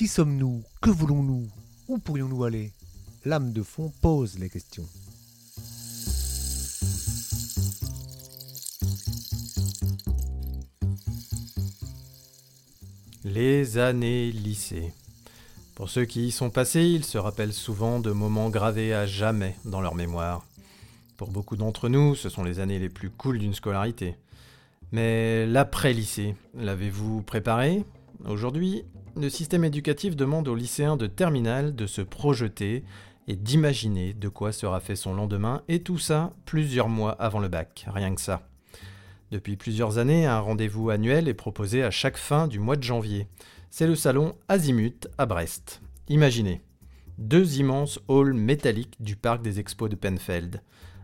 Qui sommes-nous? Que voulons-nous? Où pourrions-nous aller? L'âme de fond pose les questions. Les années lycée. Pour ceux qui y sont passés, ils se rappellent souvent de moments gravés à jamais dans leur mémoire. Pour beaucoup d'entre nous, ce sont les années les plus cool d'une scolarité. Mais l'après-lycée, l'avez-vous préparé? Aujourd'hui, le système éducatif demande aux lycéens de terminale de se projeter et d'imaginer de quoi sera fait son lendemain, et tout ça plusieurs mois avant le bac, rien que ça. Depuis plusieurs années, un rendez-vous annuel est proposé à chaque fin du mois de janvier c'est le salon Azimut à Brest. Imaginez, deux immenses halls métalliques du parc des expos de Penfeld.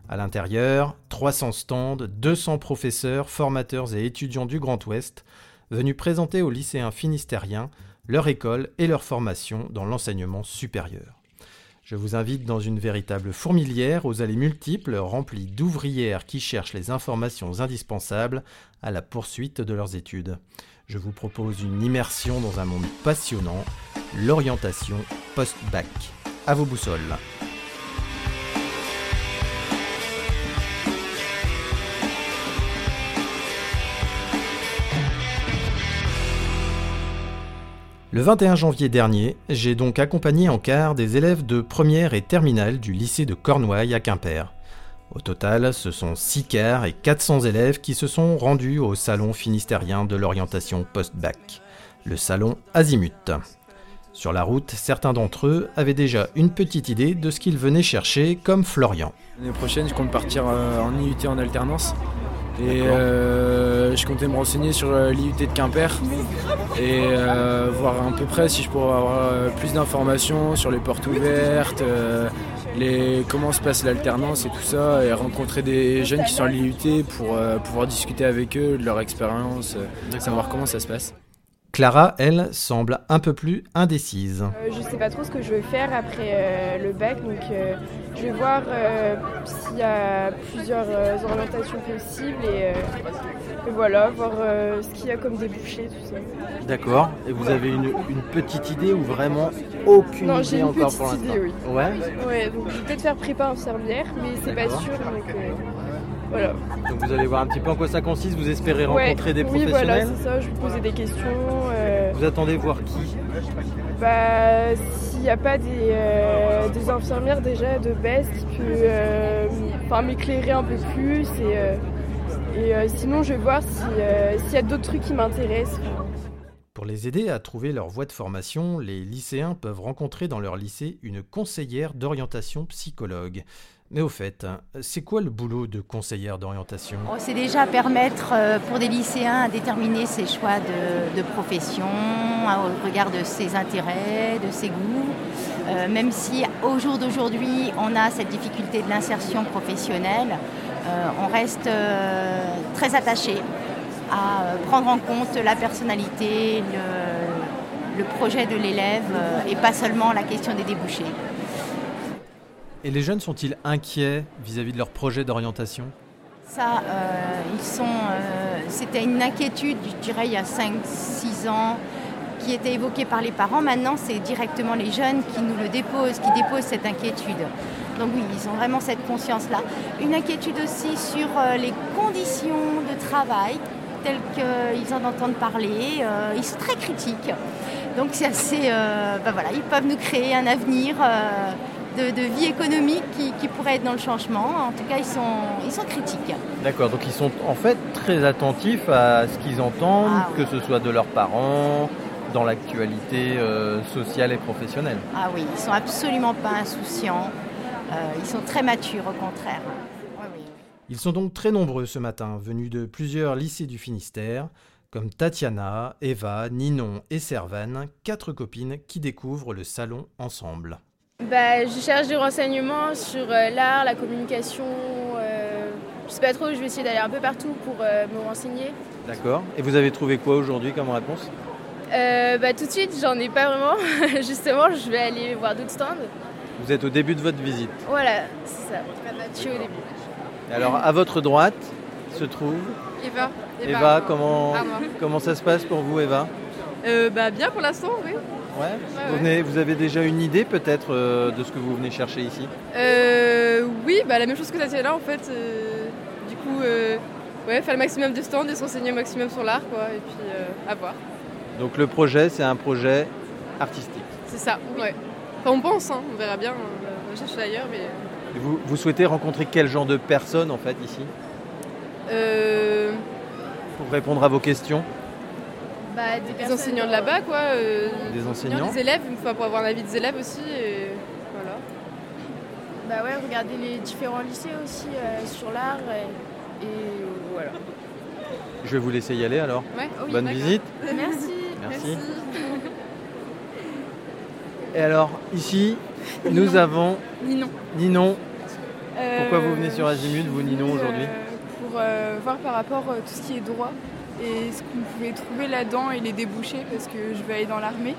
À l'intérieur, 300 stands, 200 professeurs, formateurs et étudiants du Grand Ouest venus présenter aux lycéens finistériens leur école et leur formation dans l'enseignement supérieur. Je vous invite dans une véritable fourmilière aux allées multiples remplies d'ouvrières qui cherchent les informations indispensables à la poursuite de leurs études je vous propose une immersion dans un monde passionnant, l'orientation post-bac. À vos boussoles. Le 21 janvier dernier, j'ai donc accompagné en quart des élèves de première et terminale du lycée de Cornouailles à Quimper. Au total, ce sont 6 quarts et 400 élèves qui se sont rendus au salon finistérien de l'orientation post-bac, le salon Azimut. Sur la route, certains d'entre eux avaient déjà une petite idée de ce qu'ils venaient chercher, comme Florian. L'année prochaine, je compte partir euh, en IUT en alternance. Et euh, je comptais me renseigner sur euh, l'IUT de Quimper et voir à peu près si je pourrais avoir plus d'informations sur les portes ouvertes, comment se passe l'alternance et tout ça, et rencontrer des jeunes qui sont à l'IUT pour euh, pouvoir discuter avec eux de leur expérience, euh, savoir comment ça se passe. Clara, elle, semble un peu plus indécise. Euh, je ne sais pas trop ce que je veux faire après le bac, donc je vais voir s'il y a plusieurs orientations possibles et, voilà, voir ce qu'il y a comme débouché, tout ça. D'accord. Et vous avez une, petite idée ou vraiment aucune non, idée encore pour l'instant oui. Ouais Ouais, donc je vais peut-être faire prépa infirmière, mais c'est pas sûr, donc voilà. Donc vous allez voir un petit peu en quoi ça consiste, vous espérez rencontrer des professionnels Oui, voilà, c'est ça, je vais poser des questions. Vous attendez voir qui? Bah, s'il n'y a pas des, euh, des, infirmières déjà de base qui peut euh, m'éclairer un peu plus et, euh, et sinon je vais voir s'il y a d'autres trucs qui m'intéressent. Les aider à trouver leur voie de formation, les lycéens peuvent rencontrer dans leur lycée une conseillère d'orientation psychologue. Mais au fait, c'est quoi le boulot de conseillère d'orientation? Oh, C'est déjà permettre euh, pour des lycéens à déterminer ses choix de, profession, au regard de ses intérêts, de ses goûts. Euh, même si au jour d'aujourd'hui, on a cette difficulté de l'insertion professionnelle, euh, on reste très attaché à euh, prendre en compte la personnalité, le, projet de l'élève euh, et pas seulement la question des débouchés. Et les jeunes sont-ils inquiets vis-à-vis de leur projet d'orientation? Ça, euh, ils sont. C'était une inquiétude, je dirais, il y a 5-6 ans, qui était évoquée par les parents. Maintenant, c'est directement les jeunes qui nous le déposent, qui déposent cette inquiétude. Donc oui, ils ont vraiment cette conscience-là. Une inquiétude aussi sur les conditions de travail tels qu'ils en entendent parler. Euh, ils sont très critiques. Donc c'est assez. Euh, ben voilà, ils peuvent nous créer un avenir euh, de, vie économique qui, pourrait être dans le changement. En tout cas, ils sont, ils sont critiques. D'accord, donc ils sont en fait très attentifs à ce qu'ils entendent, ah que ce soit de leurs parents, dans l'actualité sociale et professionnelle. Ah oui, ils sont absolument pas insouciants. ils sont très matures, au contraire. Ils sont donc très nombreux ce matin, venus de plusieurs lycées du Finistère, comme Tatiana, Eva, Ninon et Servane, quatre copines qui découvrent le salon ensemble. Bah, je cherche du renseignements sur euh, l'art, la communication. Euh, je sais pas trop, je vais essayer d'aller un peu partout pour euh, me renseigner. D'accord. Et vous avez trouvé quoi aujourd'hui comme réponse? Bah, Tout de suite, j'en ai pas vraiment. Justement, je vais aller voir d'autres stands. Vous êtes au début de votre visite Voilà, c'est ça. Je suis au début. Alors, à votre droite se trouve Eva. Eva, comment, comment ça se passe pour vous, Eva? Euh, bah, Bien pour l'instant, oui. Ouais. Vous, venez- vous avez déjà une idée peut-être euh, de ce que vous venez chercher ici? Euh, oui, bah, la même chose que Tatiana en fait. du coup, ouais, faire le maximum de stands et s'enseigner au maximum sur l'art, quoi. Et puis, à voir. Donc le projet, c'est un projet artistique. C'est ça, ouais. Enfin, on pense, hein, on verra bien. On va chercher ailleurs, mais. Et Vous, vous souhaitez rencontrer quel genre de personnes en fait ici Euh, Pour répondre à vos questions bah, des enseignants de là-bas, quoi. euh, Des enseignants Des élèves, une fois pour avoir un avis des élèves aussi. Et voilà. Bah ouais, regarder les différents lycées aussi euh, sur l'art et, et voilà. Je vais vous laisser y aller alors. Ouais. Oui, Bonne visite. Merci. Merci. Et alors ici, nous avons Ninon. Ninon. Pourquoi Euh, vous venez sur Azimut, vous Ninon aujourd'hui Euh, Pour euh, voir par rapport à tout ce qui est droit et ce qu'on pouvait trouver là-dedans et les débouchés parce que je veux aller dans l'armée.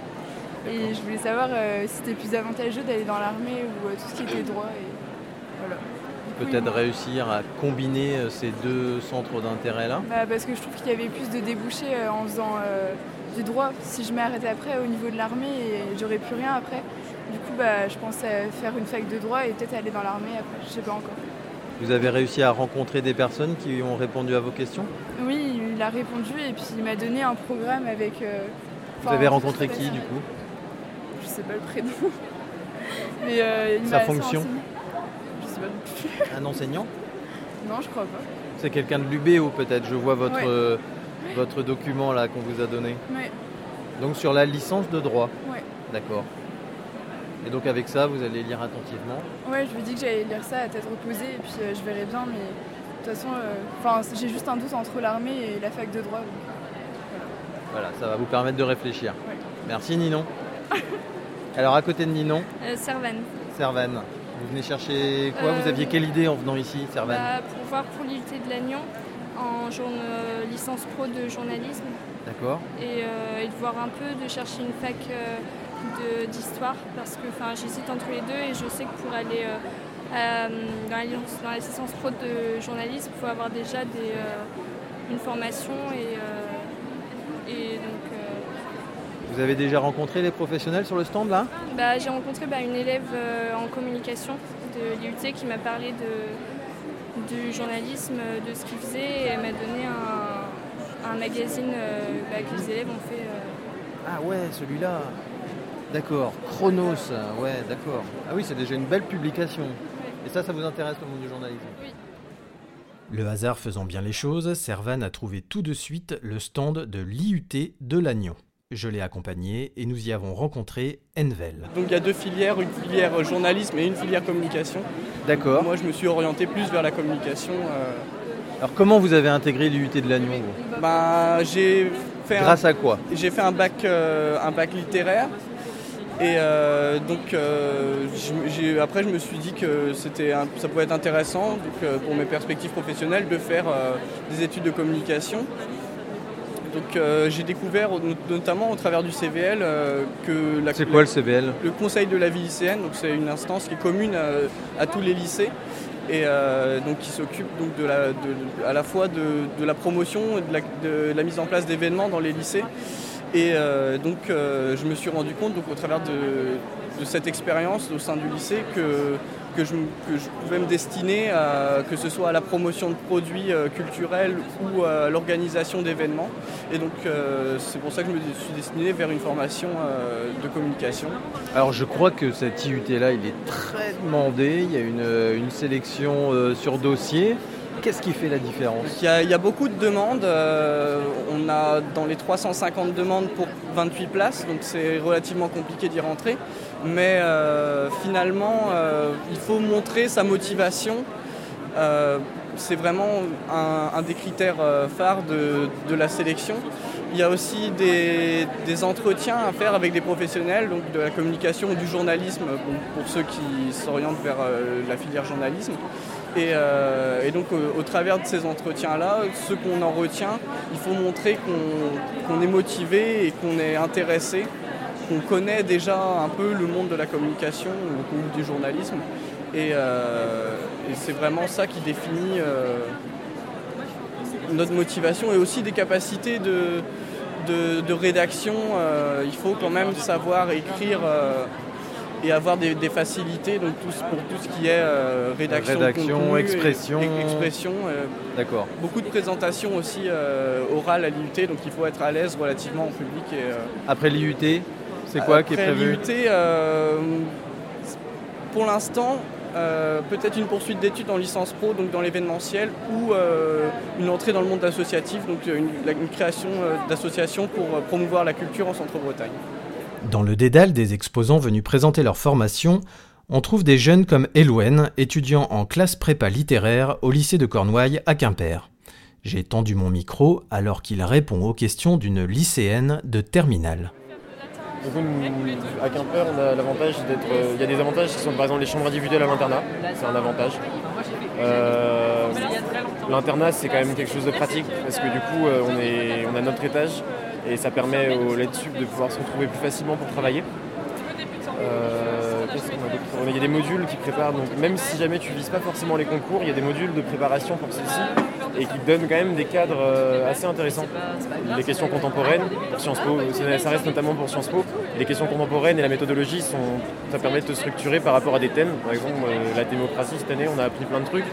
Et je voulais savoir euh, si c'était plus avantageux d'aller dans l'armée ou euh, tout ce qui était droit. Et voilà. Peut-être réussir à combiner euh, ces deux centres d'intérêt là. bah, parce que je trouve qu'il y avait plus de débouchés euh, en faisant euh, du droit. Si je m'arrêtais après au niveau de l'armée, et j'aurais plus rien après. Du coup, bah, je pensais faire une fac de droit et peut-être aller dans l'armée après. Je sais pas encore. Vous avez réussi à rencontrer des personnes qui ont répondu à vos questions? Oui, il a répondu et puis il m'a donné un programme avec. euh, Vous avez rencontré qui du coup? Je sais pas le prénom. Mais euh, il Sa fonction? Je sais pas. Un enseignant? Non, je crois pas. C'est quelqu'un de l'UBO peut-être, je vois votre, Ouais. Votre document là qu'on vous a donné. Ouais, Donc sur la licence de droit. ouais. D'accord. Et donc avec ça, vous allez lire attentivement. Ouais, je lui dit que j'allais lire ça à tête reposée et puis euh, je verrai bien, mais de toute façon, euh, enfin, j'ai juste un doute entre l'armée et la fac de droit. donc. Voilà, ça va vous permettre de réfléchir. Ouais. Merci Ninon. Alors à côté de Ninon, Euh, Servane. Servane. Vous venez chercher quoi? Euh, Vous aviez quelle idée en venant ici, Servane? Bah, pour voir pour l'IUT de Lannion en licence pro de journalisme D'accord. et, euh, et de voir un peu, de chercher une fac euh, d'histoire parce que j'hésite entre les deux et je sais que pour aller euh, dans, la, licence- dans la licence pro de journalisme, il faut avoir déjà des, une formation et, et donc Vous avez déjà rencontré les professionnels sur le stand là? Bah, j'ai rencontré bah, une élève en communication de l'IUT qui m'a parlé de, du journalisme, de ce qu'il faisait et elle m'a donné un, un magazine euh, bah, que les élèves ont fait. euh. Ah ouais, celui-là. D'accord. Chronos, ouais, d'accord. Ah oui, c'est déjà une belle publication. Et ça, ça vous intéresse le monde du journalisme? Le hasard faisant bien les choses, Servan a trouvé tout de suite le stand de l'IUT de Lannion. Je l'ai accompagné et nous y avons rencontré Envel. Donc il y a deux filières, une filière journalisme et une filière communication. D'accord. Moi je me suis orienté plus vers la communication. euh, Alors comment vous avez intégré l'IUT de Lannion bah, j'ai fait un, Grâce à quoi j'ai fait un bac, euh, un bac littéraire. Et euh, donc euh, j'ai- après je me suis dit que c'était un- ça pouvait être intéressant donc, euh, pour mes perspectives professionnelles de faire euh, des études de communication. Donc euh, j'ai découvert not- notamment au travers du CVL euh, que la, C'est quoi le le conseil de la vie lycéenne, donc c'est une instance qui est commune à, à tous les lycées et euh, donc qui s'occupe donc de la, de- à la fois de, de la promotion et la, de la mise en place d'événements dans les lycées. Et euh, donc euh, je me suis rendu compte donc, au travers de, cette expérience au sein du lycée que, que, je, pouvais me destiner que ce soit à la promotion de produits euh, culturels ou à l'organisation d'événements. Et donc c'est pour ça que je me suis destiné vers une formation de communication. Alors je crois que cet IUT là, il est très demandé. Il y a une, une sélection sur dossier. Qu'est-ce qui fait la différence Il y, a, beaucoup de demandes. euh, on a dans les 350 demandes pour 28 places, donc c'est relativement compliqué d'y rentrer. Mais euh, finalement, euh, il faut montrer sa motivation. C'est vraiment un, des critères phares de, la sélection. Il y a aussi des, entretiens à faire avec des professionnels, donc de la communication ou du journalisme, bon, pour ceux qui s'orientent vers la filière journalisme. Et, euh, et donc au, au travers de ces entretiens-là, ce qu'on en retient, il faut montrer qu'on est motivé et qu'on est intéressé, qu'on connaît déjà un peu le monde de la communication ou, du journalisme. Et, euh, et c'est vraiment ça qui définit euh, notre motivation et aussi des capacités de, rédaction, il faut quand même savoir écrire et avoir des, facilités donc pour tout ce qui est rédaction, rédaction expression. expression D'accord. Beaucoup de présentations aussi orales à l'IUT, donc il faut être à l'aise relativement en public. Et, Après l'IUT, c'est quoi qui est prévu l'IUT, pour l'instant, euh, peut-être une poursuite d'études en licence pro, donc dans l'événementiel, ou euh, une entrée dans le monde associatif, donc une, création euh, d'associations pour promouvoir la culture en Centre-Bretagne. Dans le dédale des exposants venus présenter leur formation, on trouve des jeunes comme Elouen, étudiant en classe prépa littéraire au lycée de Cornouailles à Quimper. J'ai tendu mon micro alors qu'il répond aux questions d'une lycéenne de terminale. Du coup, à Quimper, on a l'avantage d'être. Euh, il y a des avantages qui sont par exemple les chambres individuelles à l'internat, c'est un avantage. Euh, l'internat, c'est quand même quelque chose de pratique parce que du coup, euh, on, a notre étage et ça permet aux LED Sup de pouvoir se retrouver plus facilement pour travailler. Il y a des modules qui préparent, donc même si jamais tu vises pas forcément les concours, il y a des modules de préparation pour ceux-ci et qui donnent quand même des cadres euh, assez intéressants. Les questions contemporaines, pour Sciences Po, ça reste notamment pour Sciences Po, les questions contemporaines et la méthodologie, ça permet de te structurer par rapport à des thèmes. Par exemple, euh, la démocratie, cette année, on a appris plein de trucs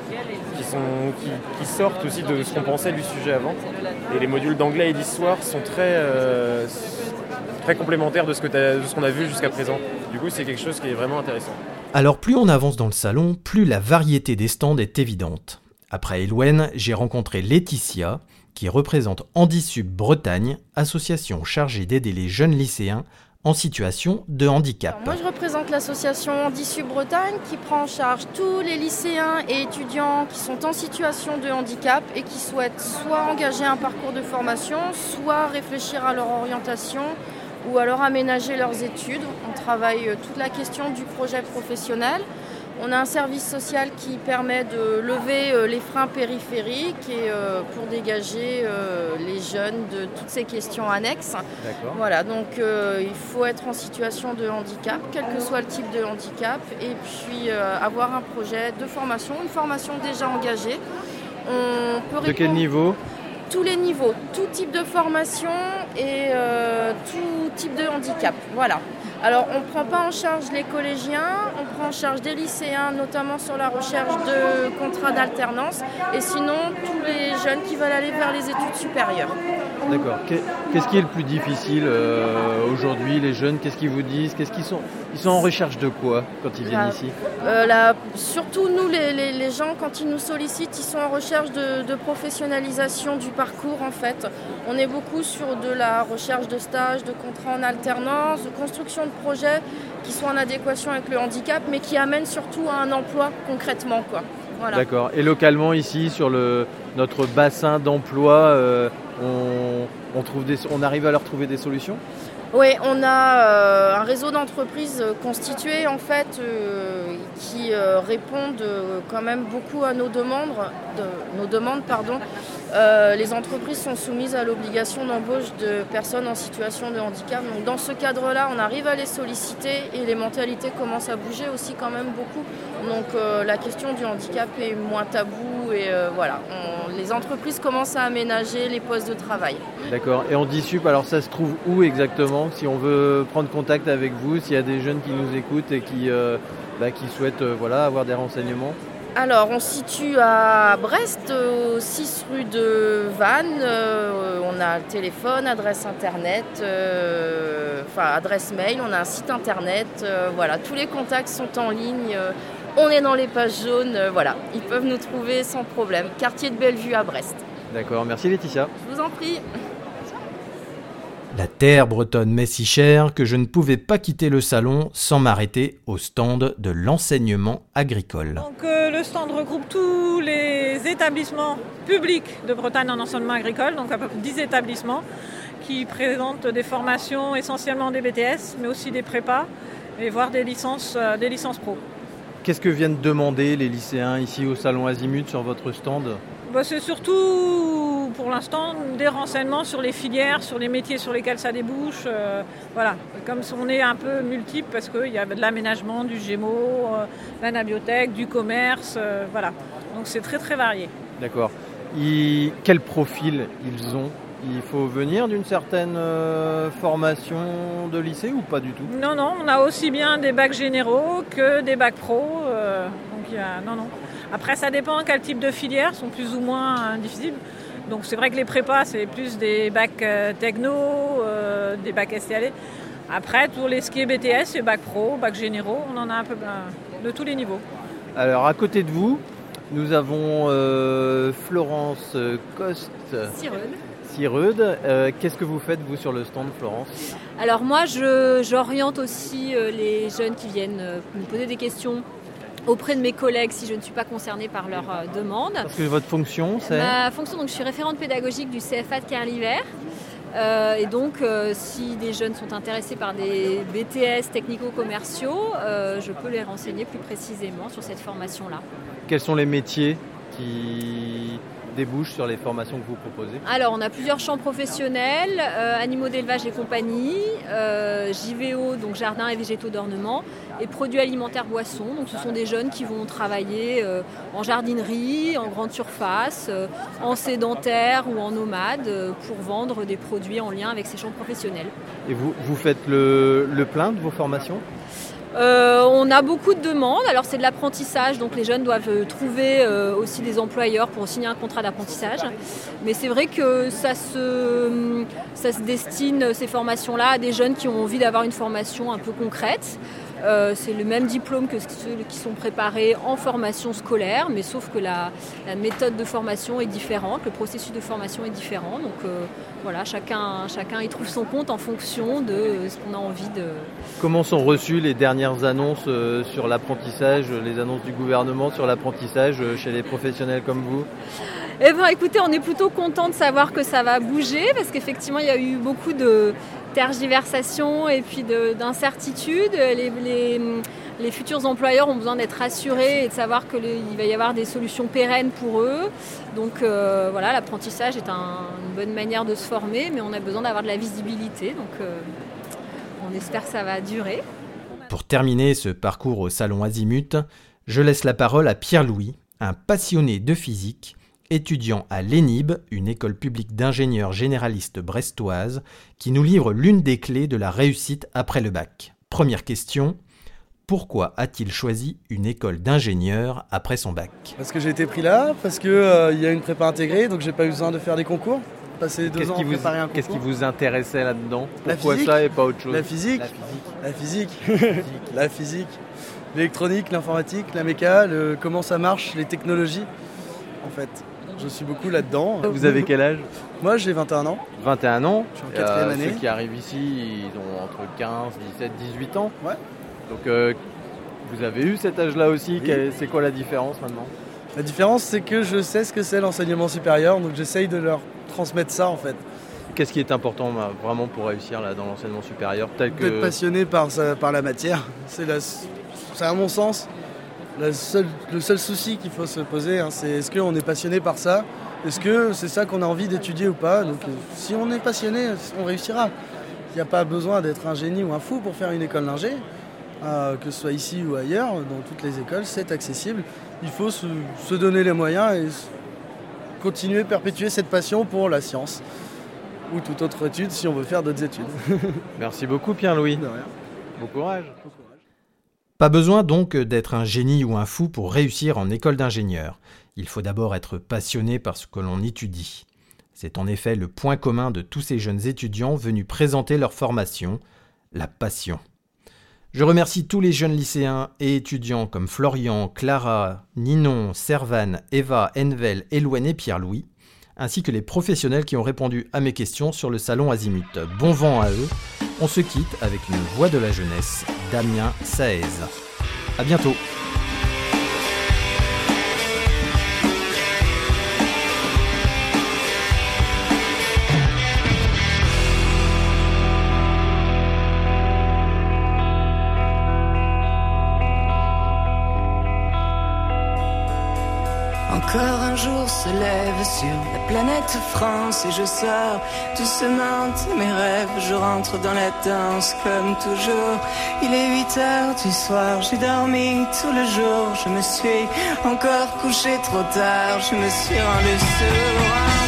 qui, sortent aussi de ce qu'on pensait du sujet avant. Et les modules d'anglais et d'histoire sont très, euh, très complémentaires de ce qu'on a vu jusqu'à présent. Du coup, c'est quelque chose qui est vraiment intéressant. Alors plus on avance dans le salon, plus la variété des stands est évidente. Après Elouen, j'ai rencontré Laetitia, qui représente Handisub Bretagne, association chargée d'aider les jeunes lycéens en situation de handicap. moi, je représente l'association Handisub Bretagne qui prend en charge tous les lycéens et étudiants qui sont en situation de handicap et qui souhaitent soit engager un parcours de formation, soit réfléchir à leur orientation ou alors aménager leurs études. On travaille euh, toute la question du projet professionnel. On a un service social qui permet de lever euh, les freins périphériques et euh, pour dégager les jeunes de toutes ces questions annexes. Voilà, donc il faut être en situation de handicap, quel que soit le type de handicap, et puis avoir un projet de formation, une formation déjà engagée. On peut de quel niveau? Tous les niveaux, tout type de formation et euh, tout type de handicap. Voilà. Alors on ne prend pas en charge les collégiens, on prend en charge des lycéens, notamment sur la recherche de contrats d'alternance, et sinon tous les jeunes qui veulent aller vers les études supérieures. D'accord. Qu'est-ce qui est le plus difficile euh, aujourd'hui, les jeunes? Qu'est-ce qu'ils vous disent? Qu'est-ce qu'ils sont Ils sont en recherche de quoi quand ils viennent ici? Euh, Surtout nous, les, gens, quand ils nous sollicitent, ils sont en recherche de, de, professionnalisation du parcours en fait. On est beaucoup sur de la recherche de stages, de contrats en alternance, de construction de projets qui sont en adéquation avec le handicap, mais qui amènent surtout à un emploi concrètement. Quoi. D'accord. Et localement ici, sur le, notre bassin d'emploi, euh, on, trouve arrive à leur trouver des solutions oui, on a euh, un réseau d'entreprises constitué en fait euh, qui répondent quand même beaucoup à nos demandes. nos demandes pardon. Les entreprises sont soumises à l'obligation d'embauche de personnes en situation de handicap. Donc dans ce cadre-là, on arrive à les solliciter et les mentalités commencent à bouger aussi quand même beaucoup. Donc la question du handicap est moins tabou et voilà, les entreprises commencent à aménager les postes de travail. D'accord. Et en DISUP, alors ça se trouve où exactement Si on veut prendre contact avec vous, s'il y a des jeunes qui nous écoutent et qui, euh, bah, qui souhaitent euh, voilà, avoir des renseignements? Alors, on se situe à Brest, au 6 rue de Vannes. Euh, on a le téléphone, adresse internet, enfin adresse mail, on a un site internet. voilà, tous les contacts sont en ligne. On est dans les pages jaunes, euh, voilà, ils peuvent nous trouver sans problème. Quartier de Bellevue à Brest. D'accord, merci Laetitia. Je vous en prie. La terre bretonne m'est si chère que je ne pouvais pas quitter le salon sans m'arrêter au stand de l'enseignement agricole. Donc, euh, le stand regroupe tous les établissements publics de Bretagne en enseignement agricole, donc à peu près 10 établissements qui présentent des formations essentiellement des BTS, mais aussi des prépas et voire des licences, euh, des licences pro. Qu'est-ce que viennent demander les lycéens ici au Salon Azimut sur votre stand? Bah, C'est surtout pour l'instant des renseignements sur les filières, sur les métiers sur lesquels ça débouche. Euh, voilà, comme on est un peu multiple parce qu'il y a de l'aménagement, du Gémeaux, euh, de l'anabiotech, du commerce, euh, voilà. Donc c'est très très varié. D'accord. Quel profil ils ont? Il faut venir d'une certaine euh, formation de lycée ou pas du tout? Non, non, on a aussi bien des bacs généraux que des bacs pro. euh, donc il y a, non, non. Après, ça dépend quel type de filières sont plus ou moins euh, difficiles. Donc c'est vrai que les prépas, c'est plus des bacs euh, techno, euh, des bacs STL. Après, pour les skis BTS, c'est bac pro, bac généraux, on en a un peu euh, de tous les niveaux. Alors à côté de vous, nous avons euh, Florence Coste. Sireud. Euh, Qu'est-ce que vous faites vous sur le stand Florence? Alors moi, je- j'oriente aussi euh, les jeunes qui viennent euh, me poser des questions auprès de mes collègues si je ne suis pas concernée par leur euh, demande. Parce que votre fonction c'est Ma fonction, donc, je suis référente pédagogique du CFA de Carliver. Euh, et donc, euh, si des jeunes sont intéressés par des BTS technico-commerciaux, euh, je peux les renseigner plus précisément sur cette formation-là. Quels sont les métiers qui débouchent sur les formations que vous proposez Alors, on a plusieurs champs professionnels, euh, animaux d'élevage et compagnie, euh, JVO, donc jardin et végétaux d'ornement, et produits alimentaires boissons. Donc, ce sont des jeunes qui vont travailler euh, en jardinerie, en grande surface, en sédentaire ou en nomade pour vendre des produits en lien avec ces champs professionnels. Et vous, vous faites le, le plein de vos formations? Euh, on a beaucoup de demandes. Alors c'est de l'apprentissage, donc les jeunes doivent euh, trouver euh, aussi des employeurs pour signer un contrat d'apprentissage. Mais c'est vrai que ça se, se destine, ces formations-là, à des jeunes qui ont envie d'avoir une formation un peu concrète. C'est le même diplôme que ceux qui sont préparés en formation scolaire, mais sauf que la, méthode de formation est différente, le processus de formation est différent. Voilà, chacun, chacun y trouve son compte en fonction de ce qu'on a envie de, Comment sont reçues les dernières annonces euh, sur l'apprentissage, les annonces du gouvernement sur l'apprentissage euh, chez les professionnels comme vous? Eh bien, écoutez, on est plutôt content de savoir que ça va bouger parce qu'effectivement, il y a eu beaucoup de tergiversations et puis de- d'incertitudes. Les, les- les futurs employeurs ont besoin d'être rassurés et de savoir qu'il va y avoir des solutions pérennes pour eux. Donc euh, voilà, l'apprentissage est un- une bonne manière de se former, mais on a besoin d'avoir de la visibilité. Donc euh, on espère que ça va durer. Pour terminer ce parcours au salon Azimut, je laisse la parole à Pierre-Louis, un passionné de physique, étudiant à l'ENIB, une école publique d'ingénieurs généralistes brestoise, qui nous livre l'une des clés de la réussite après le bac. Première question, pourquoi a-t-il choisi une école d'ingénieur après son bac Parce que j'ai été pris là, parce qu'il y a une prépa intégrée, donc j'ai pas eu besoin de faire des concours. Passer deux Qu'est-ce ans qui, à vous, préparer un qu'est-ce qui vous intéressait là-dedans? La Pourquoi physique. ça et pas autre chose? La physique. La physique. la physique. L'électronique, l'informatique, la méca, le- comment ça marche, les technologies. En fait, je suis beaucoup là-dedans. Vous avez quel âge? Moi, j'ai 21 ans. 21 ans? Je suis en quatrième Euh, année. Ceux qui arrivent ici, ils ont entre 15, 17, 18 ans? Ouais. Donc euh, vous avez eu cet âge-là aussi. C'est quoi la différence maintenant? La différence, c'est que je sais ce que c'est l'enseignement supérieur, donc j'essaye de leur transmettre ça en fait. Qu'est-ce qui est important bah, vraiment pour réussir là, dans l'enseignement supérieur? Tel que... D'être passionné par, la matière, c'est la- à mon sens la seule- le seul souci qu'il faut se poser, hein, c'est est-ce qu'on est passionné par ça? Est-ce que c'est ça qu'on a envie d'étudier ou pas? Donc euh, si on est passionné, on réussira. Il n'y a pas besoin d'être un génie ou un fou pour faire une école d'ingé, euh, que ce soit ici ou ailleurs, dans toutes les écoles, c'est accessible. Il faut se, se donner les moyens et continuer, perpétuer cette passion pour la science ou toute autre étude si on veut faire d'autres études. Merci beaucoup Pierre-Louis. Bon courage. Pas besoin donc d'être un génie ou un fou pour réussir en école d'ingénieur. Il faut d'abord être passionné par ce que l'on étudie. C'est en effet le point commun de tous ces jeunes étudiants venus présenter leur formation, la passion. Je remercie tous les jeunes lycéens et étudiants comme Florian, Clara, Ninon, Servan, Eva, Envel, Eloine et Pierre-Louis, ainsi que les professionnels qui ont répondu à mes questions sur le salon Azimut. Bon vent à eux. On se quitte avec une voix de la jeunesse, Damien Saez. À bientôt. Un jour se lève sur la planète France et je sors doucement de mes rêves. Je rentre dans la danse comme toujours. Il est 8 heures du soir, j'ai dormi tout le jour. Je me suis encore couché trop tard, je me suis rendu sourd